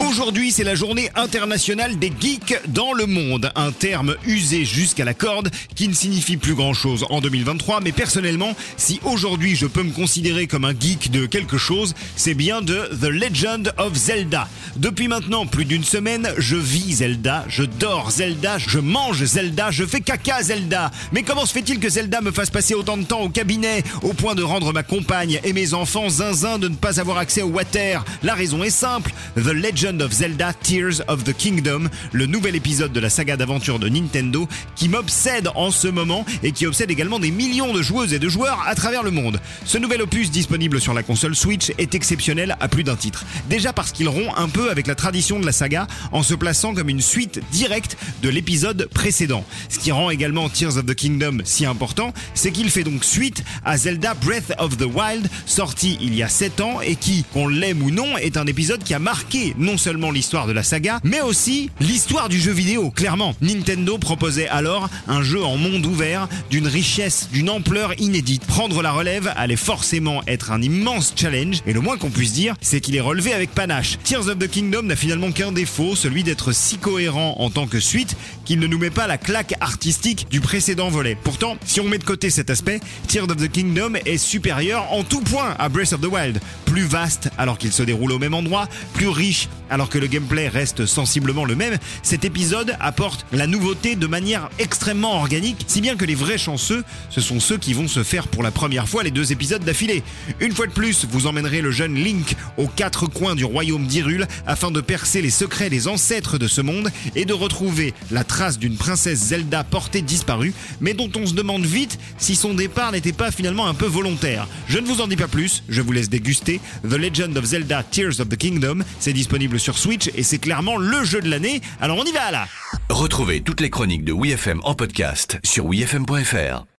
Aujourd'hui, c'est la journée internationale des geeks dans le monde. Un terme usé jusqu'à la corde qui ne signifie plus grand chose en 2023. Mais personnellement, si aujourd'hui je peux me considérer comme un geek de quelque chose, c'est bien de The Legend of Zelda. Depuis maintenant plus d'une semaine, je vis Zelda, je dors Zelda, je mange Zelda, je fais caca Zelda. Mais comment se fait-il que Zelda me fasse passer autant de temps au cabinet au point de rendre ma compagne et mes enfants zinzin de ne pas avoir accès au water? La raison est simple. The Legend of Zelda Tears of the Kingdom, le nouvel épisode de la saga d'aventure de Nintendo qui m'obsède en ce moment et qui obsède également des millions de joueuses et de joueurs à travers le monde. Ce nouvel opus disponible sur la console Switch est exceptionnel à plus d'un titre. Déjà parce qu'il rompt un peu avec la tradition de la saga en se plaçant comme une suite directe de l'épisode précédent. Ce qui rend également Tears of the Kingdom si important, c'est qu'il fait donc suite à Zelda Breath of the Wild, sorti il y a 7 ans et qui, qu'on l'aime ou non, est un épisode qui a marqué non seulement l'histoire de la saga, mais aussi l'histoire du jeu vidéo. Clairement, Nintendo proposait alors un jeu en monde ouvert d'une richesse, d'une ampleur inédite. Prendre la relève allait forcément être un immense challenge, et le moins qu'on puisse dire, c'est qu'il est relevé avec panache. Tears of the Kingdom n'a finalement qu'un défaut, celui d'être si cohérent en tant que suite qu'il ne nous met pas la claque artistique du précédent volet. Pourtant, si on met de côté cet aspect, Tears of the Kingdom est supérieur en tout point à Breath of the Wild. Plus vaste alors qu'il se déroule au même endroit, plus riche alors que le gameplay reste sensiblement le même, cet épisode apporte la nouveauté de manière extrêmement organique, si bien que les vrais chanceux, ce sont ceux qui vont se faire pour la première fois les deux épisodes d'affilée. Une fois de plus, vous emmènerez le jeune Link aux quatre coins du royaume d'Hyrule afin de percer les secrets des ancêtres de ce monde et de retrouver la trace d'une princesse Zelda portée disparue, mais dont on se demande vite si son départ n'était pas finalement un peu volontaire. Je ne vous en dis pas plus, je vous laisse déguster. The Legend of Zelda Tears of the Kingdom, c'est sur Switch et c'est clairement le jeu de l'année. Alors on y va là Retrouvez toutes les chroniques de WeFM en podcast sur wefm.fr.